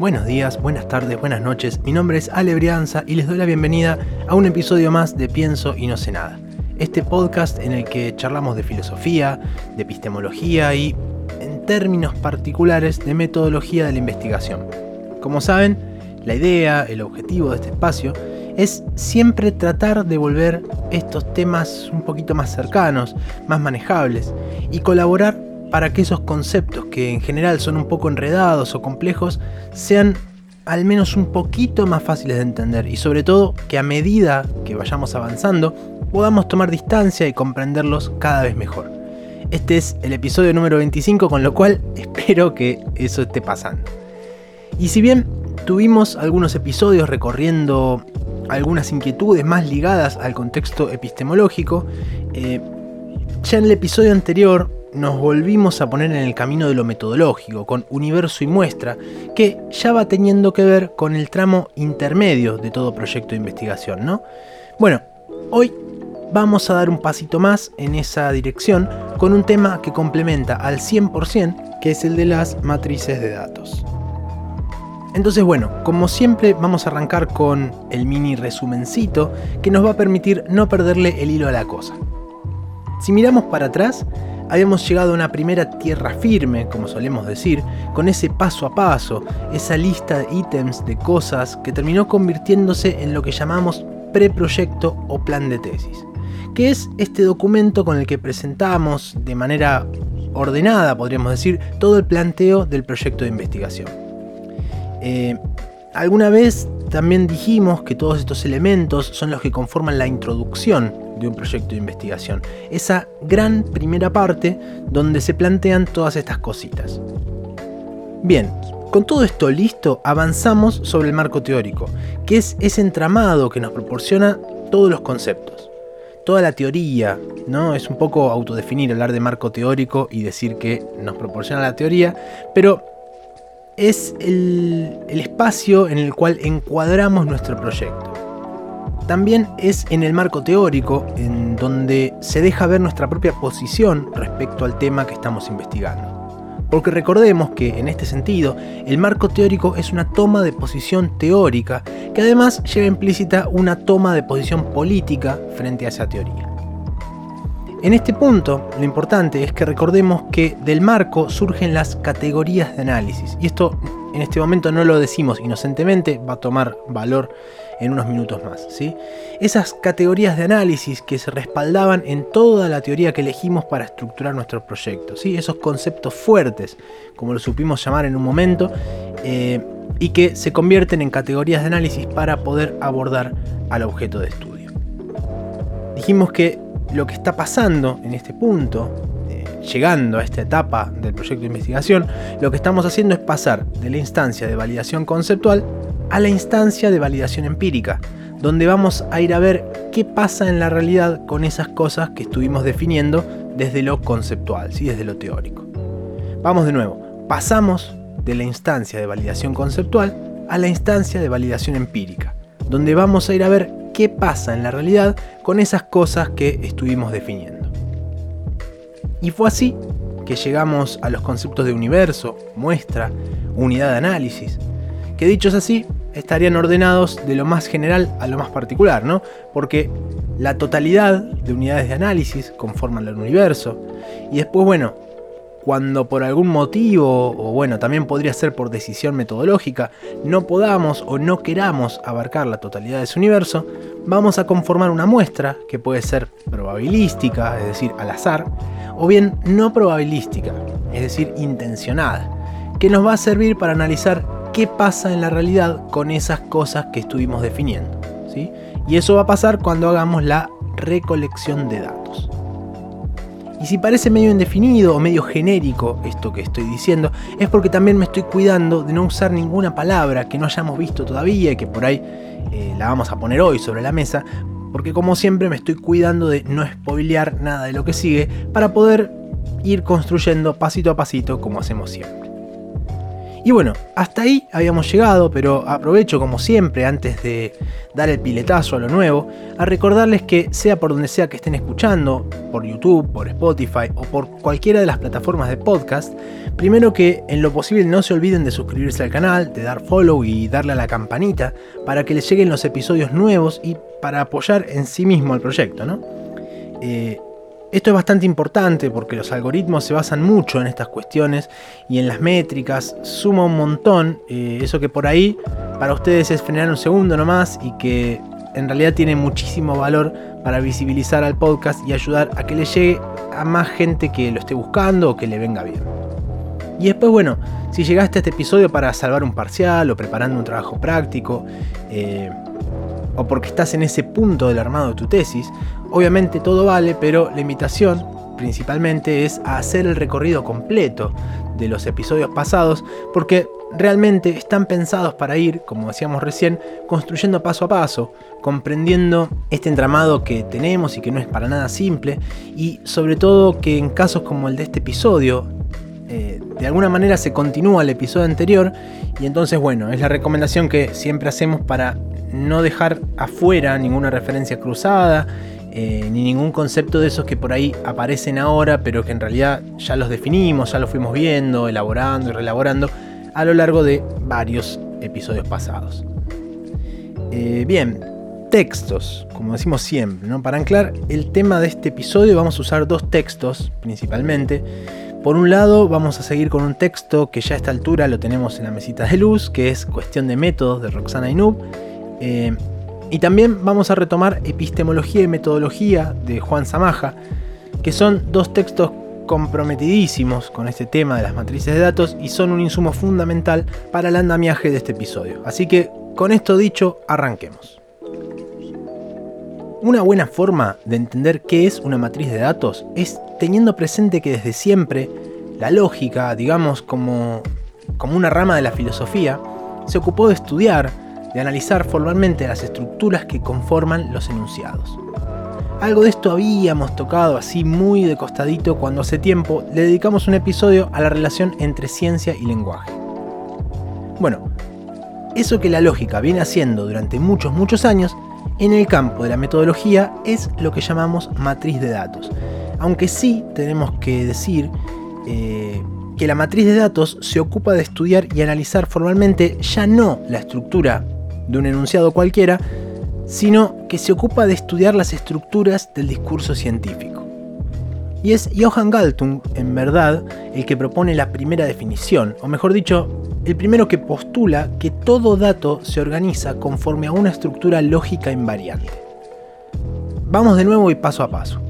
Buenos días, buenas tardes, buenas noches. Mi nombre es Ale Brianza y les doy la bienvenida a un episodio más de Pienso y no sé nada. Este podcast en el que charlamos de filosofía, de epistemología y, en términos particulares, de metodología de la investigación. Como saben, la idea, el objetivo de este espacio es siempre tratar de volver estos temas un poquito más cercanos, más manejables y colaborar para que esos conceptos que en general son un poco enredados o complejos sean al menos un poquito más fáciles de entender y sobre todo que a medida que vayamos avanzando podamos tomar distancia y comprenderlos cada vez mejor. Este es el episodio número 25 con lo cual espero que eso esté pasando. Y si bien tuvimos algunos episodios recorriendo algunas inquietudes más ligadas al contexto epistemológico, eh, ya en el episodio anterior nos volvimos a poner en el camino de lo metodológico, con universo y muestra, que ya va teniendo que ver con el tramo intermedio de todo proyecto de investigación, ¿no? Bueno, hoy vamos a dar un pasito más en esa dirección con un tema que complementa al 100%, que es el de las matrices de datos. Entonces bueno, como siempre vamos a arrancar con el mini resumencito que nos va a permitir no perderle el hilo a la cosa. Si miramos para atrás, habíamos llegado a una primera tierra firme, como solemos decir, con ese paso a paso, esa lista de ítems de cosas que terminó convirtiéndose en lo que llamamos preproyecto o plan de tesis, que es este documento con el que presentamos de manera ordenada, podríamos decir, todo el planteo del proyecto de investigación. Eh, alguna vez también dijimos que todos estos elementos son los que conforman la introducción de un proyecto de investigación. Esa gran primera parte donde se plantean todas estas cositas. Bien, con todo esto listo, avanzamos sobre el marco teórico, que es ese entramado que nos proporciona todos los conceptos. Toda la teoría, ¿no? Es un poco autodefinir, hablar de marco teórico y decir que nos proporciona la teoría, pero es el, espacio en el cual encuadramos nuestro proyecto también es en el marco teórico, en donde se deja ver nuestra propia posición respecto al tema que estamos investigando. Porque recordemos que, en este sentido, el marco teórico es una toma de posición teórica que además lleva implícita una toma de posición política frente a esa teoría. En este punto, lo importante es que recordemos que del marco surgen las categorías de análisis, y esto en este momento no lo decimos inocentemente, va a tomar valor en unos minutos más. ¿sí? Esas categorías de análisis que se respaldaban en toda la teoría que elegimos para estructurar nuestro proyecto. ¿sí? Esos conceptos fuertes, como lo supimos llamar en un momento, eh, y que se convierten en categorías de análisis para poder abordar al objeto de estudio. Dijimos que lo que está pasando en este punto, eh, llegando a esta etapa del proyecto de investigación, lo que estamos haciendo es pasar de la instancia de validación conceptual a la instancia de validación empírica, donde vamos a ir a ver qué pasa en la realidad con esas cosas que estuvimos definiendo desde lo conceptual, ¿sí? desde lo teórico. Vamos de nuevo, pasamos de la instancia de validación conceptual a la instancia de validación empírica, donde vamos a ir a ver qué pasa en la realidad con esas cosas que estuvimos definiendo. Y fue así que llegamos a los conceptos de universo, muestra, unidad de análisis, que dichos así estarían ordenados de lo más general a lo más particular, ¿no? Porque la totalidad de unidades de análisis conforman el universo. Y después, bueno, cuando por algún motivo, o bueno, también podría ser por decisión metodológica, no podamos o no queramos abarcar la totalidad de ese universo, vamos a conformar una muestra que puede ser probabilística, es decir, al azar, o bien no probabilística, es decir, intencionada, que nos va a servir para analizar qué pasa en la realidad con esas cosas que estuvimos definiendo. ¿sí? Y eso va a pasar cuando hagamos la recolección de datos. Y si parece medio indefinido o medio genérico esto que estoy diciendo, es porque también me estoy cuidando de no usar ninguna palabra que no hayamos visto todavía y que por ahí eh, la vamos a poner hoy sobre la mesa, porque como siempre me estoy cuidando de no spoilear nada de lo que sigue para poder ir construyendo pasito a pasito como hacemos siempre. Y bueno, hasta ahí habíamos llegado, pero aprovecho como siempre, antes de dar el piletazo a lo nuevo, a recordarles que sea por donde sea que estén escuchando, por YouTube, por Spotify o por cualquiera de las plataformas de podcast, primero que en lo posible no se olviden de suscribirse al canal, de dar follow y darle a la campanita para que les lleguen los episodios nuevos y para apoyar en sí mismo el proyecto, ¿no? Eh, esto es bastante importante porque los algoritmos se basan mucho en estas cuestiones y en las métricas, suma un montón, eh, eso que por ahí para ustedes es frenar un segundo nomás y que en realidad tiene muchísimo valor para visibilizar al podcast y ayudar a que le llegue a más gente que lo esté buscando o que le venga bien. Y después, bueno, si llegaste a este episodio para salvar un parcial o preparando un trabajo práctico, eh, o porque estás en ese punto del armado de tu tesis, Obviamente todo vale, pero la invitación principalmente es a hacer el recorrido completo de los episodios pasados, porque realmente están pensados para ir, como decíamos recién, construyendo paso a paso, comprendiendo este entramado que tenemos y que no es para nada simple, y sobre todo que en casos como el de este episodio, eh, de alguna manera se continúa el episodio anterior, y entonces bueno, es la recomendación que siempre hacemos para no dejar afuera ninguna referencia cruzada eh, ni ningún concepto de esos que por ahí aparecen ahora, pero que en realidad ya los definimos, ya los fuimos viendo, elaborando y reelaborando a lo largo de varios episodios pasados. Eh, bien, textos, como decimos siempre, ¿no? para anclar el tema de este episodio vamos a usar dos textos principalmente. Por un lado vamos a seguir con un texto que ya a esta altura lo tenemos en la mesita de luz, que es Cuestión de Métodos de Roxana Inub. Eh, y también vamos a retomar Epistemología y Metodología de Juan Samaja, que son dos textos comprometidísimos con este tema de las matrices de datos y son un insumo fundamental para el andamiaje de este episodio. Así que, con esto dicho, arranquemos. Una buena forma de entender qué es una matriz de datos es teniendo presente que desde siempre la lógica, digamos como, como una rama de la filosofía, se ocupó de estudiar de analizar formalmente las estructuras que conforman los enunciados. Algo de esto habíamos tocado así muy de costadito cuando hace tiempo le dedicamos un episodio a la relación entre ciencia y lenguaje. Bueno, eso que la lógica viene haciendo durante muchos, muchos años, en el campo de la metodología es lo que llamamos matriz de datos. Aunque sí tenemos que decir eh, que la matriz de datos se ocupa de estudiar y analizar formalmente ya no la estructura de un enunciado cualquiera, sino que se ocupa de estudiar las estructuras del discurso científico. Y es Johann Galtung, en verdad, el que propone la primera definición, o mejor dicho, el primero que postula que todo dato se organiza conforme a una estructura lógica invariante. Vamos de nuevo y paso a paso.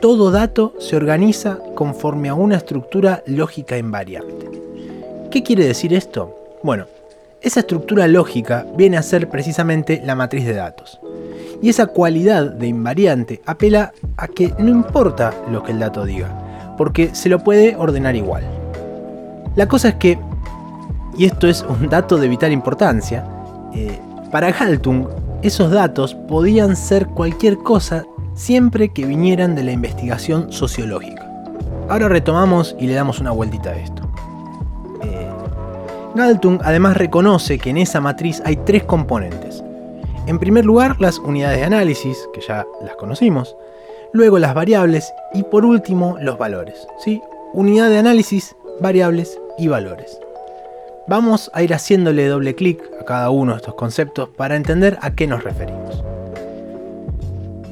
Todo dato se organiza conforme a una estructura lógica invariante. ¿Qué quiere decir esto? Bueno, esa estructura lógica viene a ser precisamente la matriz de datos. Y esa cualidad de invariante apela a que no importa lo que el dato diga, porque se lo puede ordenar igual. La cosa es que, y esto es un dato de vital importancia, eh, para Galtung esos datos podían ser cualquier cosa siempre que vinieran de la investigación sociológica. Ahora retomamos y le damos una vueltita a esto. Galtung además reconoce que en esa matriz hay tres componentes. En primer lugar, las unidades de análisis, que ya las conocimos, luego las variables y por último los valores. ¿sí? Unidad de análisis, variables y valores. Vamos a ir haciéndole doble clic a cada uno de estos conceptos para entender a qué nos referimos.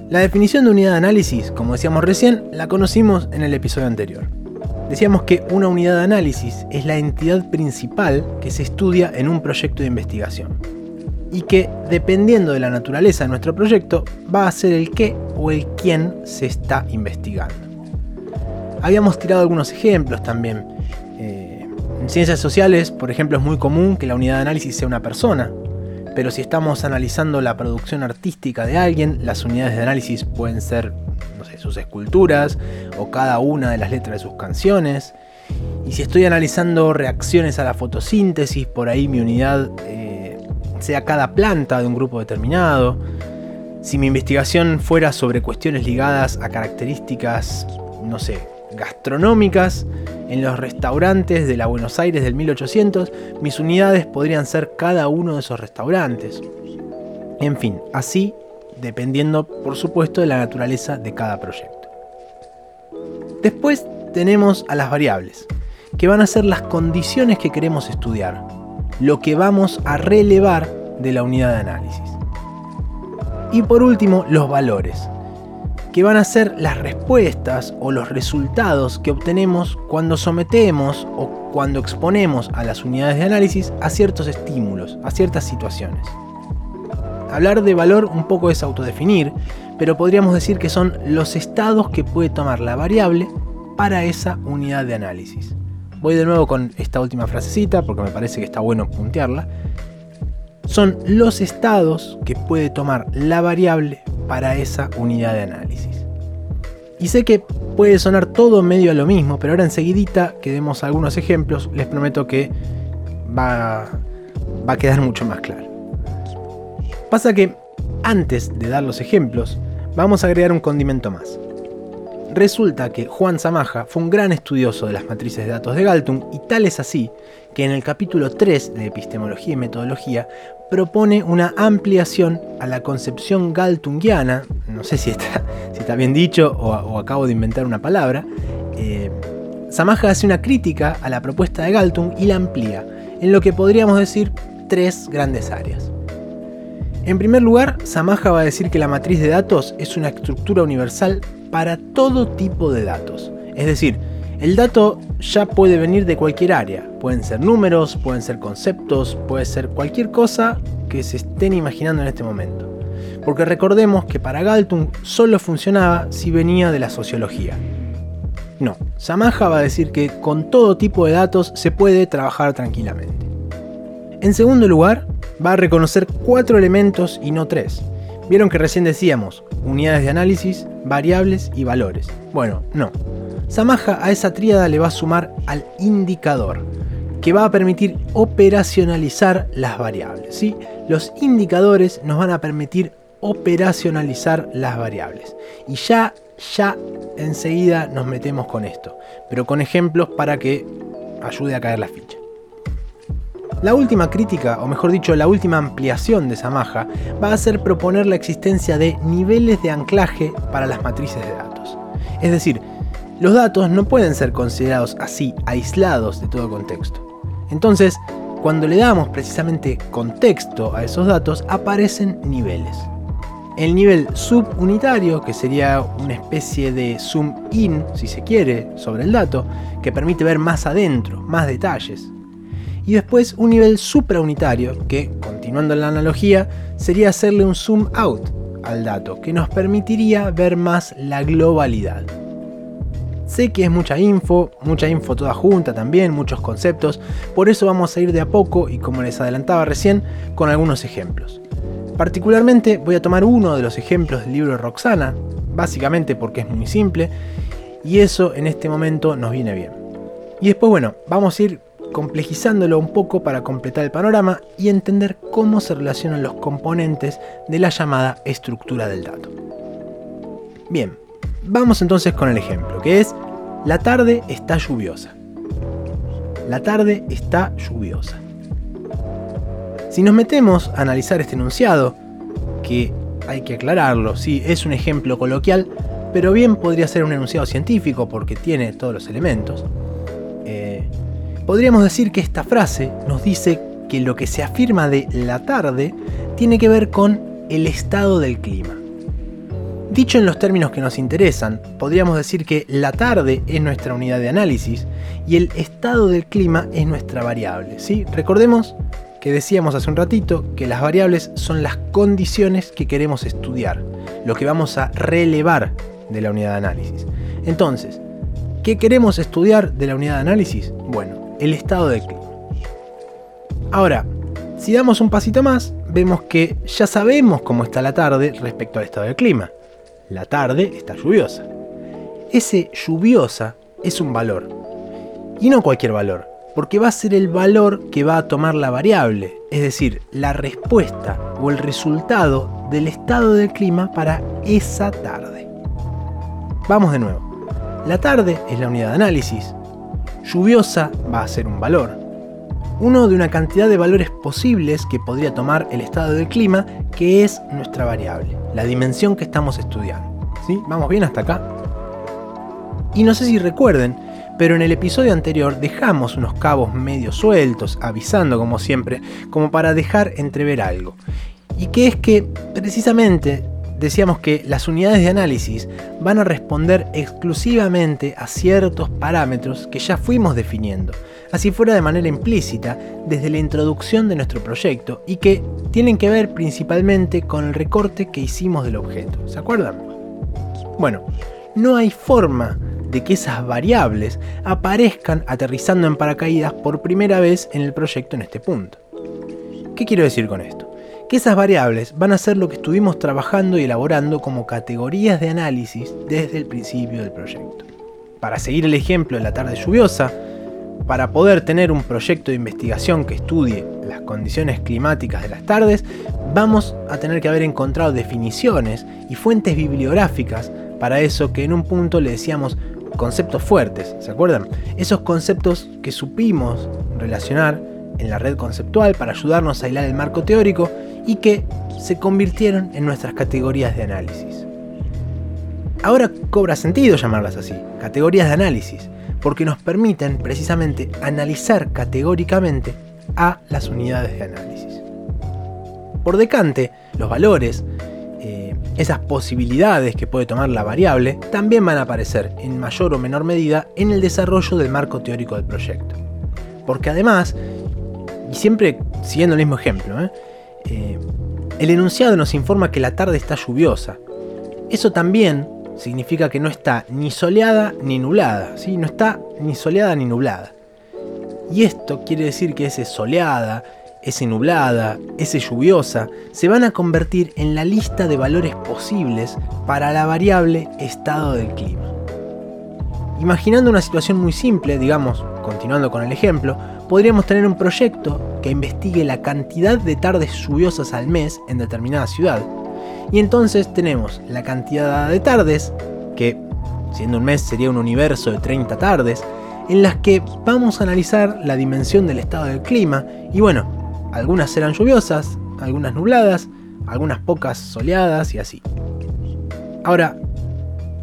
La definición de unidad de análisis, como decíamos recién, la conocimos en el episodio anterior. Decíamos que una unidad de análisis es la entidad principal que se estudia en un proyecto de investigación y que, dependiendo de la naturaleza de nuestro proyecto, va a ser el qué o el quién se está investigando. Habíamos tirado algunos ejemplos también. Eh, en ciencias sociales, por ejemplo, es muy común que la unidad de análisis sea una persona, pero si estamos analizando la producción artística de alguien, las unidades de análisis pueden ser sus esculturas o cada una de las letras de sus canciones. Y si estoy analizando reacciones a la fotosíntesis, por ahí mi unidad eh, sea cada planta de un grupo determinado. Si mi investigación fuera sobre cuestiones ligadas a características, no sé, gastronómicas, en los restaurantes de la Buenos Aires del 1800, mis unidades podrían ser cada uno de esos restaurantes. En fin, así dependiendo por supuesto de la naturaleza de cada proyecto. Después tenemos a las variables, que van a ser las condiciones que queremos estudiar, lo que vamos a relevar de la unidad de análisis. Y por último, los valores, que van a ser las respuestas o los resultados que obtenemos cuando sometemos o cuando exponemos a las unidades de análisis a ciertos estímulos, a ciertas situaciones. Hablar de valor un poco es autodefinir, pero podríamos decir que son los estados que puede tomar la variable para esa unidad de análisis. Voy de nuevo con esta última frasecita porque me parece que está bueno puntearla. Son los estados que puede tomar la variable para esa unidad de análisis. Y sé que puede sonar todo medio a lo mismo, pero ahora enseguidita que demos algunos ejemplos, les prometo que va, va a quedar mucho más claro. Pasa que antes de dar los ejemplos, vamos a agregar un condimento más. Resulta que Juan Zamaja fue un gran estudioso de las matrices de datos de Galtung y tal es así que en el capítulo 3 de Epistemología y Metodología propone una ampliación a la concepción galtungiana, no sé si está, bien dicho o, acabo de inventar una palabra, eh, hace una crítica a la propuesta de Galtung y la amplía en lo que podríamos decir tres grandes áreas. En primer lugar, Zamaja va a decir que la matriz de datos es una estructura universal para todo tipo de datos. Es decir, el dato ya puede venir de cualquier área. Pueden ser números, pueden ser conceptos, puede ser cualquier cosa que se estén imaginando en este momento. Porque recordemos que para Galtung solo funcionaba si venía de la sociología. No, Samaja va a decir que con todo tipo de datos se puede trabajar tranquilamente. En segundo lugar, va a reconocer cuatro elementos y no tres. Vieron que recién decíamos unidades de análisis, variables y valores. Bueno, no. Samaja a esa tríada le va a sumar al indicador, que va a permitir operacionalizar las variables. ¿sí? Los indicadores nos van a permitir operacionalizar las variables. Y ya, ya enseguida nos metemos con esto, pero con ejemplos para que ayude a caer la ficha. La última crítica, o mejor dicho, la última ampliación de Samaja, va a ser proponer la existencia de niveles de anclaje para las matrices de datos. Es decir, los datos no pueden ser considerados así, aislados de todo contexto. Entonces, cuando le damos precisamente contexto a esos datos, aparecen niveles. El nivel subunitario, que sería una especie de zoom in, si se quiere, sobre el dato, que permite ver más adentro, más detalles, y después un nivel supraunitario, que, continuando la analogía, sería hacerle un zoom out al dato, que nos permitiría ver más la globalidad. Sé que es mucha info, mucha info toda junta también, muchos conceptos, por eso vamos a ir de a poco y como les adelantaba recién, con algunos ejemplos. Particularmente voy a tomar uno de los ejemplos del libro de Roxana, básicamente porque es muy simple, y eso en este momento nos viene bien. Y después, bueno, vamos a ir complejizándolo un poco para completar el panorama y entender cómo se relacionan los componentes de la llamada estructura del dato. Bien, vamos entonces con el ejemplo, que es la tarde está lluviosa. La tarde está lluviosa. Si nos metemos a analizar este enunciado, que hay que aclararlo, sí, es un ejemplo coloquial, pero bien podría ser un enunciado científico porque tiene todos los elementos, Podríamos decir que esta frase nos dice que lo que se afirma de la tarde tiene que ver con el estado del clima. Dicho en los términos que nos interesan, podríamos decir que la tarde es nuestra unidad de análisis y el estado del clima es nuestra variable. ¿sí? Recordemos que decíamos hace un ratito que las variables son las condiciones que queremos estudiar, lo que vamos a relevar de la unidad de análisis. Entonces, ¿qué queremos estudiar de la unidad de análisis? Bueno, el estado del clima. Ahora, si damos un pasito más, vemos que ya sabemos cómo está la tarde respecto al estado del clima. La tarde está lluviosa. Ese lluviosa es un valor. Y no cualquier valor, porque va a ser el valor que va a tomar la variable, es decir, la respuesta o el resultado del estado del clima para esa tarde. Vamos de nuevo. La tarde es la unidad de análisis. Lluviosa va a ser un valor. Uno de una cantidad de valores posibles que podría tomar el estado del clima, que es nuestra variable, la dimensión que estamos estudiando. ¿Sí? ¿Vamos bien hasta acá? Y no sé si recuerden, pero en el episodio anterior dejamos unos cabos medio sueltos, avisando como siempre, como para dejar entrever algo. Y que es que precisamente decíamos que las unidades de análisis van a responder exclusivamente a ciertos parámetros que ya fuimos definiendo, así fuera de manera implícita desde la introducción de nuestro proyecto y que tienen que ver principalmente con el recorte que hicimos del objeto. ¿Se acuerdan? Bueno, no hay forma de que esas variables aparezcan aterrizando en paracaídas por primera vez en el proyecto en este punto. ¿Qué quiero decir con esto? Que esas variables van a ser lo que estuvimos trabajando y elaborando como categorías de análisis desde el principio del proyecto. Para seguir el ejemplo de la tarde lluviosa, para poder tener un proyecto de investigación que estudie las condiciones climáticas de las tardes, vamos a tener que haber encontrado definiciones y fuentes bibliográficas para eso que en un punto le decíamos conceptos fuertes, ¿se acuerdan? Esos conceptos que supimos relacionar en la red conceptual para ayudarnos a hilar el marco teórico y que se convirtieron en nuestras categorías de análisis. Ahora cobra sentido llamarlas así, categorías de análisis, porque nos permiten precisamente analizar categóricamente a las unidades de análisis. Por decante, los valores, eh, esas posibilidades que puede tomar la variable, también van a aparecer en mayor o menor medida en el desarrollo del marco teórico del proyecto. Porque además, y siempre siguiendo el mismo ejemplo, ¿eh? Eh, el enunciado nos informa que la tarde está lluviosa. Eso también significa que no está ni soleada ni nublada, ¿sí? no está ni soleada ni nublada. Y esto quiere decir que ese soleada, ese nublada, ese lluviosa, se van a convertir en la lista de valores posibles para la variable estado del clima. Imaginando una situación muy simple, digamos, continuando con el ejemplo, podríamos tener un proyecto que investigue la cantidad de tardes lluviosas al mes en determinada ciudad. Y entonces tenemos la cantidad de tardes, que siendo un mes sería un universo de 30 tardes, en las que vamos a analizar la dimensión del estado del clima y bueno, algunas serán lluviosas, algunas nubladas, algunas pocas soleadas y así. Ahora,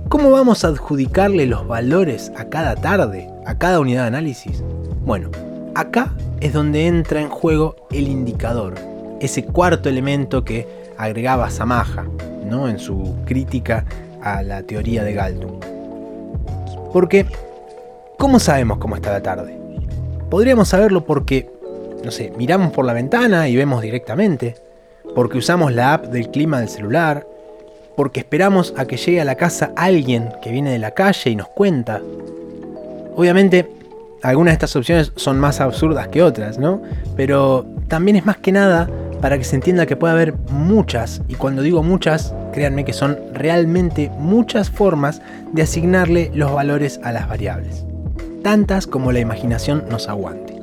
¿cómo vamos a adjudicarle los valores a cada tarde, a cada unidad de análisis? Bueno, Acá es donde entra en juego el indicador, ese cuarto elemento que agregaba Samaja ¿no? en su crítica a la teoría de Galtung. Porque, ¿cómo sabemos cómo está la tarde? Podríamos saberlo porque, no sé, miramos por la ventana y vemos directamente, porque usamos la app del clima del celular, porque esperamos a que llegue a la casa alguien que viene de la calle y nos cuenta. Obviamente algunas de estas opciones son más absurdas que otras, ¿no? Pero también es más que nada para que se entienda que puede haber muchas, y cuando digo muchas, créanme que son realmente muchas formas de asignarle los valores a las variables. Tantas como la imaginación nos aguante.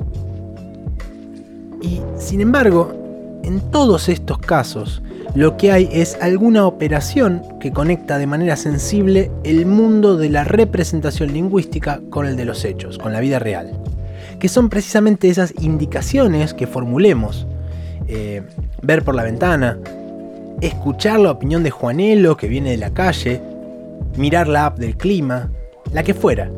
Y sin embargo, en todos estos casos, lo que hay es alguna operación que conecta de manera sensible el mundo de la representación lingüística con el de los hechos, con la vida real, que son precisamente esas indicaciones que formulemos. Eh, ver por la ventana, escuchar la opinión de Juanelo que viene de la calle, mirar la app del clima, la que fuera.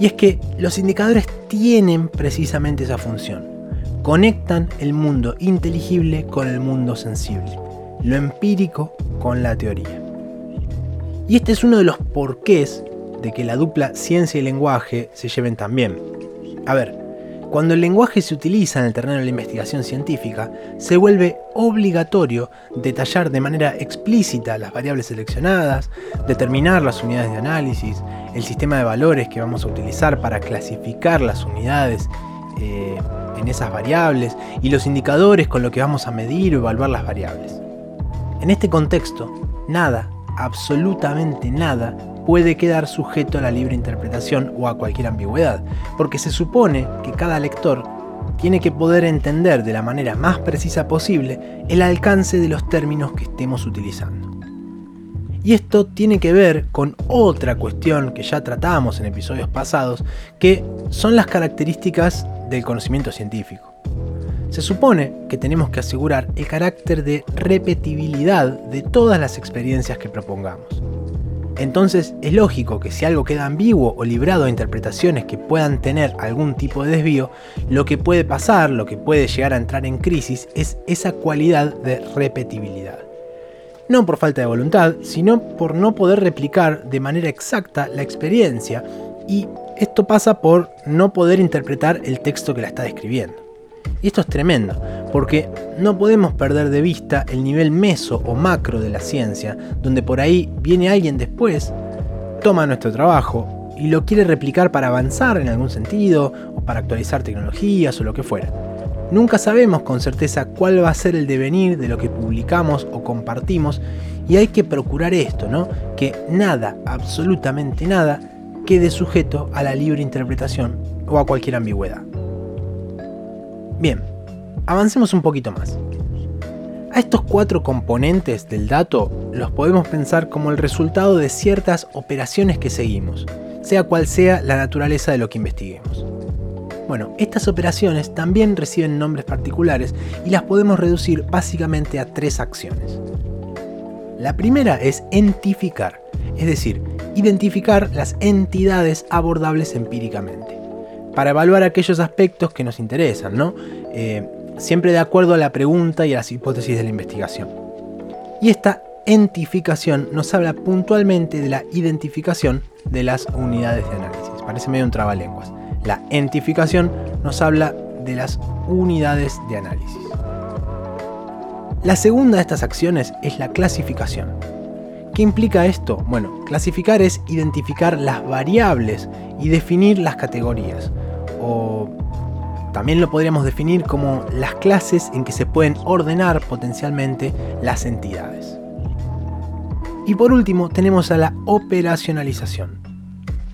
Y es que los indicadores tienen precisamente esa función. Conectan el mundo inteligible con el mundo sensible lo empírico con la teoría. Y este es uno de los porqués de que la dupla ciencia y lenguaje se lleven tan bien. A ver, cuando el lenguaje se utiliza en el terreno de la investigación científica, se vuelve obligatorio detallar de manera explícita las variables seleccionadas, determinar las unidades de análisis, el sistema de valores que vamos a utilizar para clasificar las unidades eh, en esas variables y los indicadores con los que vamos a medir o evaluar las variables. En este contexto, nada, absolutamente nada, puede quedar sujeto a la libre interpretación o a cualquier ambigüedad, porque se supone que cada lector tiene que poder entender de la manera más precisa posible el alcance de los términos que estemos utilizando. Y esto tiene que ver con otra cuestión que ya tratamos en episodios pasados, que son las características del conocimiento científico. Se supone que tenemos que asegurar el carácter de repetibilidad de todas las experiencias que propongamos. Entonces es lógico que si algo queda ambiguo o librado a interpretaciones que puedan tener algún tipo de desvío, lo que puede pasar, lo que puede llegar a entrar en crisis es esa cualidad de repetibilidad. No por falta de voluntad, sino por no poder replicar de manera exacta la experiencia y esto pasa por no poder interpretar el texto que la está describiendo. Y esto es tremendo, porque no podemos perder de vista el nivel meso o macro de la ciencia, donde por ahí viene alguien después, toma nuestro trabajo y lo quiere replicar para avanzar en algún sentido, o para actualizar tecnologías o lo que fuera. Nunca sabemos con certeza cuál va a ser el devenir de lo que publicamos o compartimos y hay que procurar esto, ¿no? Que nada, absolutamente nada, quede sujeto a la libre interpretación o a cualquier ambigüedad. Bien, avancemos un poquito más. A estos cuatro componentes del dato los podemos pensar como el resultado de ciertas operaciones que seguimos, sea cual sea la naturaleza de lo que investiguemos. Bueno, estas operaciones también reciben nombres particulares y las podemos reducir básicamente a tres acciones. La primera es entificar, es decir, identificar las entidades abordables empíricamente para evaluar aquellos aspectos que nos interesan, ¿no? Eh, siempre de acuerdo a la pregunta y a las hipótesis de la investigación. Y esta entificación nos habla puntualmente de la identificación de las unidades de análisis. Parece medio un trabalenguas. La entificación nos habla de las unidades de análisis. La segunda de estas acciones es la clasificación. ¿Qué implica esto? Bueno, clasificar es identificar las variables y definir las categorías o también lo podríamos definir como las clases en que se pueden ordenar potencialmente las entidades. Y por último tenemos a la operacionalización.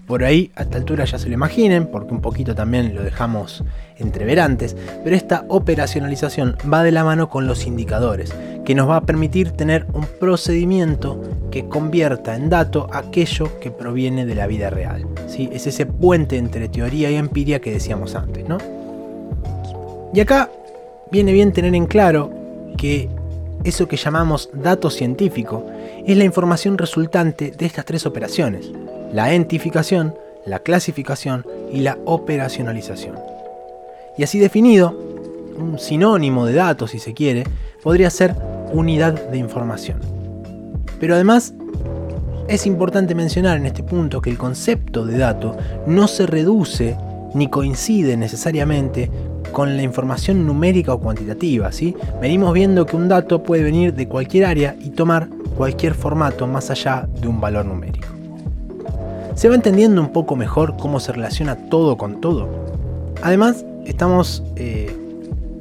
Por ahí a esta altura ya se lo imaginen, porque un poquito también lo dejamos entrever antes, pero esta operacionalización va de la mano con los indicadores, que nos va a permitir tener un procedimiento que convierta en dato aquello que proviene de la vida real. ¿sí? Es ese puente entre teoría y empiria que decíamos antes. ¿no? Y acá viene bien tener en claro que eso que llamamos dato científico es la información resultante de estas tres operaciones, la identificación, la clasificación y la operacionalización. Y así definido, un sinónimo de datos si se quiere, podría ser unidad de información. Pero además es importante mencionar en este punto que el concepto de dato no se reduce ni coincide necesariamente con la información numérica o cuantitativa. ¿sí? Venimos viendo que un dato puede venir de cualquier área y tomar cualquier formato más allá de un valor numérico. ¿Se va entendiendo un poco mejor cómo se relaciona todo con todo? Además, estamos eh,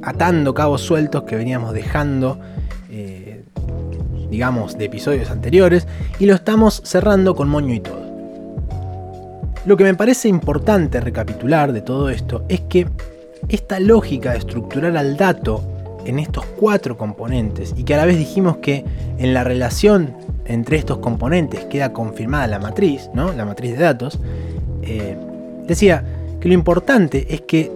atando cabos sueltos que veníamos dejando digamos, de episodios anteriores, y lo estamos cerrando con moño y todo. Lo que me parece importante recapitular de todo esto es que esta lógica de estructurar al dato en estos cuatro componentes y que a la vez dijimos que en la relación entre estos componentes queda confirmada la matriz, ¿no? la matriz de datos, eh, decía que lo importante es que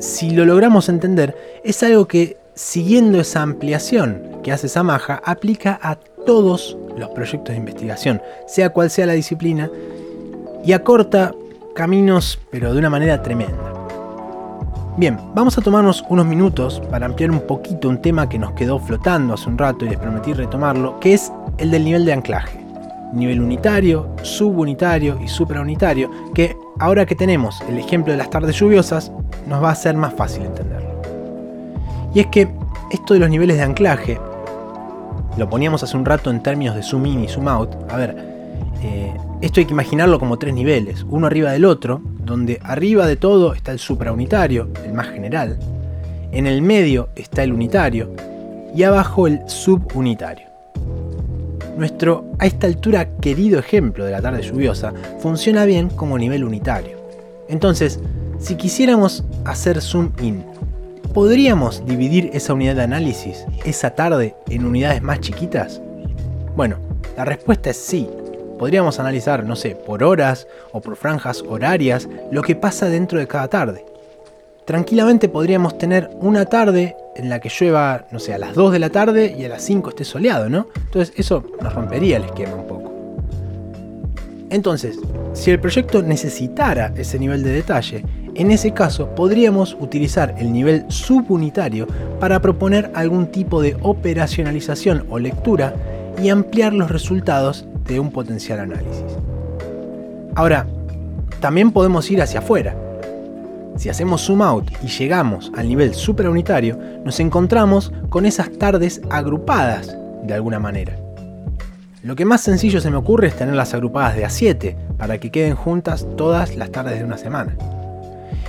si lo logramos entender es algo que siguiendo esa ampliación que hace Samaja, aplica a todos los proyectos de investigación, sea cual sea la disciplina, y acorta caminos, pero de una manera tremenda. Bien, vamos a tomarnos unos minutos para ampliar un poquito un tema que nos quedó flotando hace un rato y les prometí retomarlo, que es el del nivel de anclaje. Nivel unitario, subunitario y supraunitario, que ahora que tenemos el ejemplo de las tardes lluviosas, nos va a ser más fácil entenderlo. Y es que esto de los niveles de anclaje, lo poníamos hace un rato en términos de zoom in y zoom out. A ver, eh, esto hay que imaginarlo como tres niveles, uno arriba del otro, donde arriba de todo está el supraunitario, el más general, en el medio está el unitario y abajo el subunitario. Nuestro a esta altura querido ejemplo de la tarde lluviosa funciona bien como nivel unitario. Entonces, si quisiéramos hacer zoom in ¿Podríamos dividir esa unidad de análisis, esa tarde, en unidades más chiquitas? Bueno, La respuesta es sí. Podríamos analizar, no sé, por horas o por franjas horarias lo que pasa dentro de cada tarde. Tranquilamente podríamos tener una tarde en la que llueva, no sé, a las 2 de la tarde y a las 5 esté soleado, ¿no? Entonces eso nos rompería el esquema un poco. Entonces, si el proyecto necesitara ese nivel de detalle, en ese caso podríamos utilizar el nivel subunitario para proponer algún tipo de operacionalización o lectura y ampliar los resultados de un potencial análisis. Ahora, también podemos ir hacia afuera. Si hacemos zoom out y llegamos al nivel supraunitario, nos encontramos con esas tardes agrupadas de alguna manera. Lo que más sencillo se me ocurre es tenerlas agrupadas de a 7 para que queden juntas todas las tardes de una semana.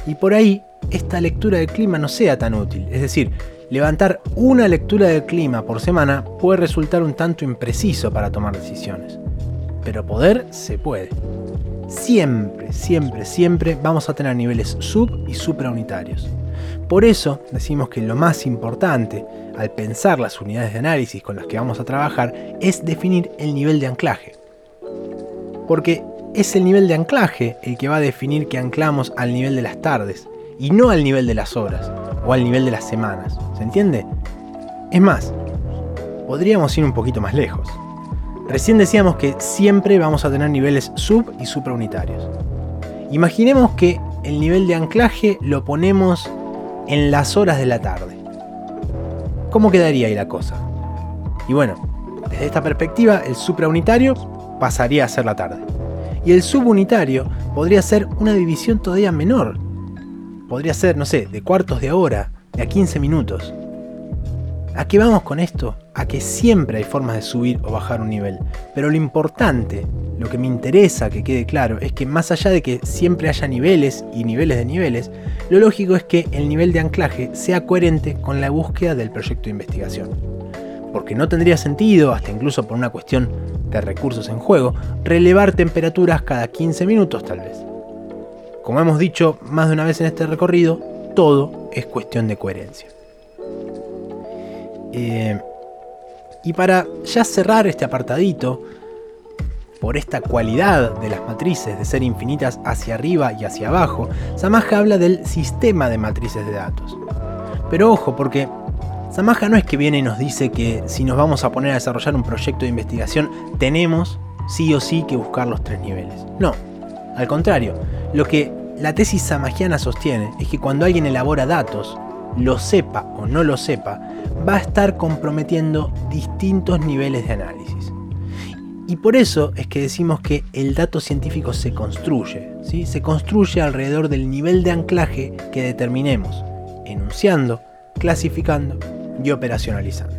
Y por ahí, esta lectura del clima no sea tan útil. Es decir, levantar una lectura del clima por semana puede resultar un tanto impreciso para tomar decisiones. Pero poder se puede. Siempre, siempre, siempre vamos a tener niveles sub y supraunitarios. Por eso decimos que lo más importante al pensar las unidades de análisis con las que vamos a trabajar es definir el nivel de anclaje. Porque es el nivel de anclaje el que va a definir que anclamos al nivel de las tardes y no al nivel de las horas o al nivel de las semanas. ¿Se entiende? Es más, podríamos ir un poquito más lejos. Recién decíamos que siempre vamos a tener niveles sub y supraunitarios. Imaginemos que el nivel de anclaje lo ponemos en las horas de la tarde. ¿Cómo quedaría ahí la cosa? Y bueno, desde esta perspectiva, el supraunitario pasaría a ser la tarde. Y el subunitario podría ser una división todavía menor. Podría ser, no sé, de cuartos de hora, de a 15 minutos. ¿A qué vamos con esto? A que siempre hay formas de subir o bajar un nivel. Pero lo importante, lo que me interesa que quede claro, es que más allá de que siempre haya niveles y niveles de niveles, lo lógico es que el nivel de anclaje sea coherente con la búsqueda del proyecto de investigación. Porque no tendría sentido, hasta incluso por una cuestión de recursos en juego, relevar temperaturas cada 15 minutos tal vez. Como hemos dicho más de una vez en este recorrido, todo es cuestión de coherencia. Eh, y para ya cerrar este apartadito, por esta cualidad de las matrices de ser infinitas hacia arriba y hacia abajo, Samaja habla del sistema de matrices de datos. Pero ojo, porque Samaja no es que viene y nos dice que si nos vamos a poner a desarrollar un proyecto de investigación, tenemos sí o sí que buscar los tres niveles. No, al contrario, lo que la tesis samajiana sostiene es que cuando alguien elabora datos, lo sepa o no lo sepa, va a estar comprometiendo distintos niveles de análisis. Y por eso es que decimos que el dato científico se construye, ¿sí? se construye alrededor del nivel de anclaje que determinemos, enunciando, clasificando y operacionalizando.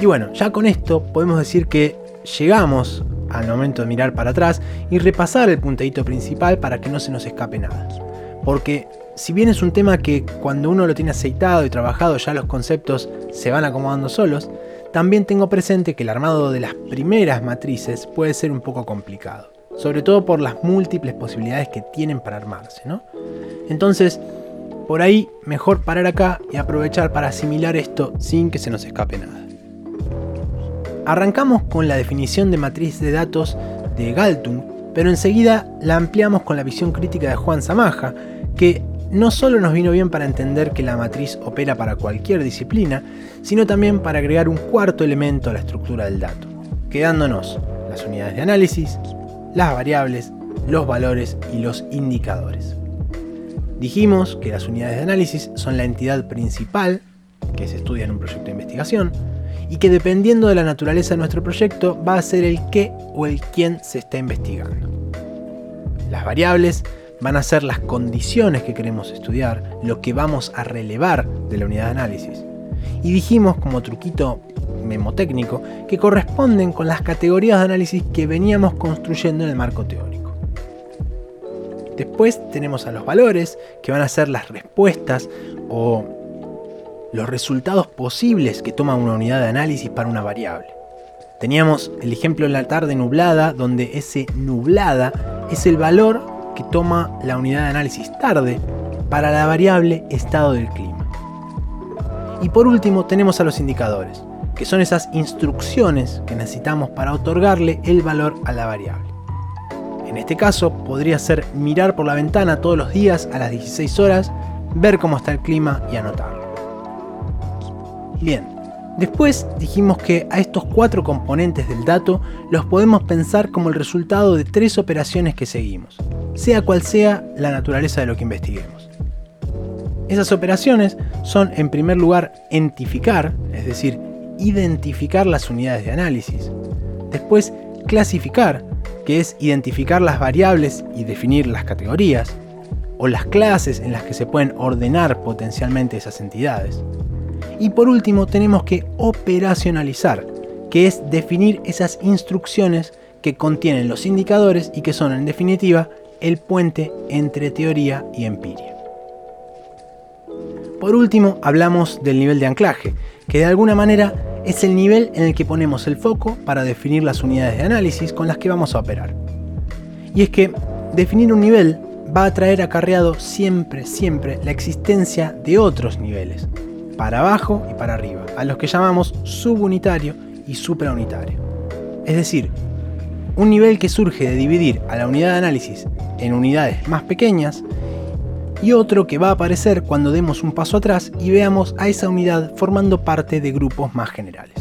Y bueno, ya con esto podemos decir que llegamos al momento de mirar para atrás y repasar el punteíto principal para que no se nos escape nada. Porque si bien es un tema que cuando uno lo tiene aceitado y trabajado ya los conceptos se van acomodando solos, también tengo presente que el armado de las primeras matrices puede ser un poco complicado, sobre todo por las múltiples posibilidades que tienen para armarse, ¿no? Entonces, por ahí mejor parar acá y aprovechar para asimilar esto sin que se nos escape nada. Arrancamos con la definición de matriz de datos de Galtung, pero enseguida la ampliamos con la visión crítica de Juan Samaja, que no solo nos vino bien para entender que la matriz opera para cualquier disciplina, sino también para agregar un cuarto elemento a la estructura del dato, quedándonos las unidades de análisis, las variables, los valores y los indicadores. Dijimos que las unidades de análisis son la entidad principal que se estudia en un proyecto de investigación y que dependiendo de la naturaleza de nuestro proyecto va a ser el qué o el quién se está investigando. Las variables van a ser las condiciones que queremos estudiar, lo que vamos a relevar de la unidad de análisis. Y dijimos como truquito memotécnico que corresponden con las categorías de análisis que veníamos construyendo en el marco teórico. Después tenemos a los valores, que van a ser las respuestas o los resultados posibles que toma una unidad de análisis para una variable. Teníamos el ejemplo de la tarde nublada, donde ese nublada es el valor que toma la unidad de análisis tarde para la variable estado del clima. Y por último tenemos a los indicadores, que son esas instrucciones que necesitamos para otorgarle el valor a la variable. En este caso podría ser mirar por la ventana todos los días a las 16 horas, ver cómo está el clima y anotarlo. Bien, después dijimos que a estos cuatro componentes del dato los podemos pensar como el resultado de tres operaciones que seguimos, sea cual sea la naturaleza de lo que investiguemos. Esas operaciones son en primer lugar entificar, es decir, identificar las unidades de análisis. Después clasificar, que es identificar las variables y definir las categorías, o las clases en las que se pueden ordenar potencialmente esas entidades. Y por último tenemos que operacionalizar, que es definir esas instrucciones que contienen los indicadores y que son en definitiva el puente entre teoría y empiria. Por último, hablamos del nivel de anclaje, que de alguna manera es el nivel en el que ponemos el foco para definir las unidades de análisis con las que vamos a operar. Y es que definir un nivel va a traer acarreado siempre, siempre la existencia de otros niveles, para abajo y para arriba, a los que llamamos subunitario y supraunitario. Es decir, un nivel que surge de dividir a la unidad de análisis en unidades más pequeñas y otro que va a aparecer cuando demos un paso atrás y veamos a esa unidad formando parte de grupos más generales.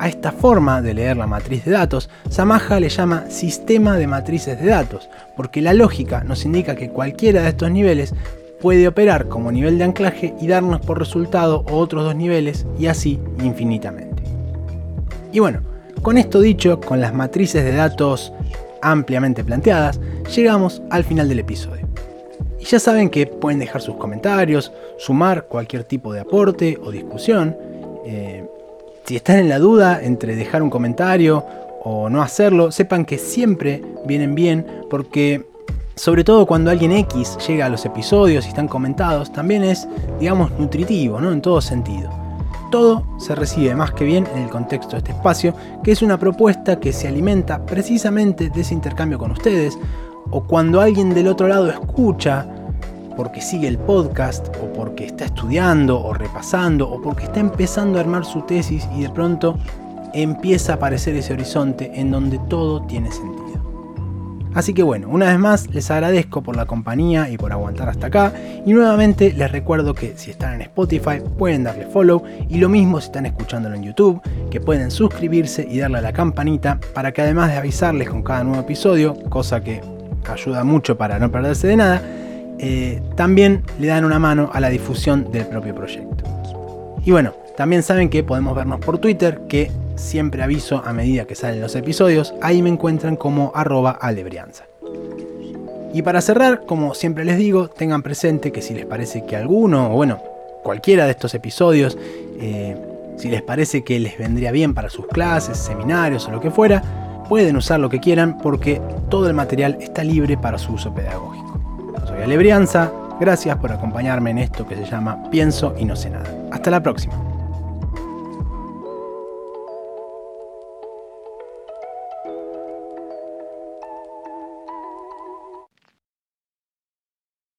A esta forma de leer la matriz de datos, Samaha le llama sistema de matrices de datos, porque la lógica nos indica que cualquiera de estos niveles puede operar como nivel de anclaje y darnos por resultado otros dos niveles y así infinitamente. Y bueno, con esto dicho, con las matrices de datos ampliamente planteadas, llegamos al final del episodio. Y ya saben que pueden dejar sus comentarios, sumar cualquier tipo de aporte o discusión. Eh, si están en la duda entre dejar un comentario o no hacerlo, sepan que siempre vienen bien porque sobre todo cuando alguien X llega a los episodios y están comentados, también es, digamos, nutritivo, ¿no? En todo sentido. Todo se recibe más que bien en el contexto de este espacio, que es una propuesta que se alimenta precisamente de ese intercambio con ustedes, o cuando alguien del otro lado escucha porque sigue el podcast o porque está estudiando o repasando o porque está empezando a armar su tesis y de pronto empieza a aparecer ese horizonte en donde todo tiene sentido. Así que bueno, una vez más les agradezco por la compañía y por aguantar hasta acá y nuevamente les recuerdo que si están en Spotify pueden darle follow y lo mismo si están escuchándolo en YouTube, que pueden suscribirse y darle a la campanita para que además de avisarles con cada nuevo episodio, cosa que ayuda mucho para no perderse de nada, eh, también le dan una mano a la difusión del propio proyecto. Y bueno, también saben que podemos vernos por Twitter, que siempre aviso a medida que salen los episodios, ahí me encuentran como arroba alebrianza. Y para cerrar, como siempre les digo, tengan presente que si les parece que alguno, o bueno, cualquiera de estos episodios, eh, si les parece que les vendría bien para sus clases, seminarios o lo que fuera, pueden usar lo que quieran porque todo el material está libre para su uso pedagógico. Soy Alebrianza, gracias por acompañarme en esto que se llama Pienso y no sé nada. Hasta la próxima.